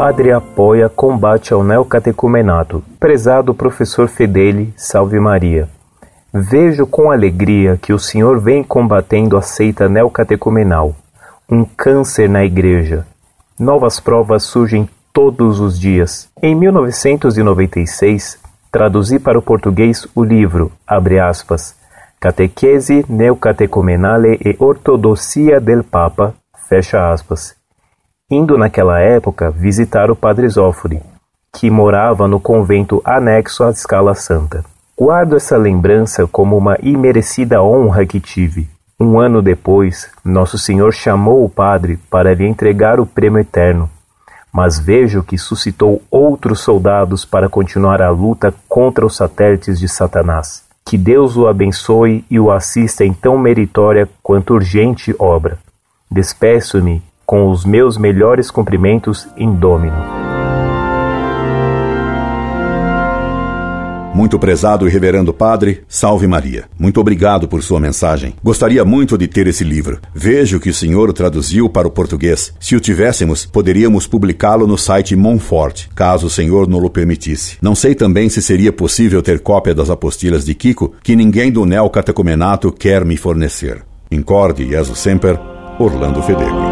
padre apoia combate ao neocatecumenato. Prezado professor Fedeli, salve Maria. Vejo com alegria que o senhor vem combatendo a seita neocatecumenal, um câncer na igreja. Novas provas surgem todos os dias. Em 1996, traduzi para o português o livro, abre aspas, Catequese Neocatecumenale e Ortodoxia del Papa, fecha aspas, indo naquela época visitar o padre Zófori, que morava no convento anexo à Escala Santa. Guardo essa lembrança como uma imerecida honra que tive. Um ano depois, Nosso Senhor chamou o padre para lhe entregar o prêmio eterno, mas vejo que suscitou outros soldados para continuar a luta contra os satélites de Satanás. Que Deus o abençoe e o assista em tão meritória quanto urgente obra. Despeço-me com os meus melhores cumprimentos em Domino. Muito prezado e reverendo Padre, salve Maria. Muito obrigado por sua mensagem. Gostaria muito de ter esse livro. Vejo que o senhor traduziu para o português. Se o tivéssemos, poderíamos publicá-lo no site Monfort, caso o senhor não o permitisse. Não sei também se seria possível ter cópia das apostilas de Kiko, que ninguém do neocatecumenato quer me fornecer. Incorde, Jesus Semper, Orlando Fedeli.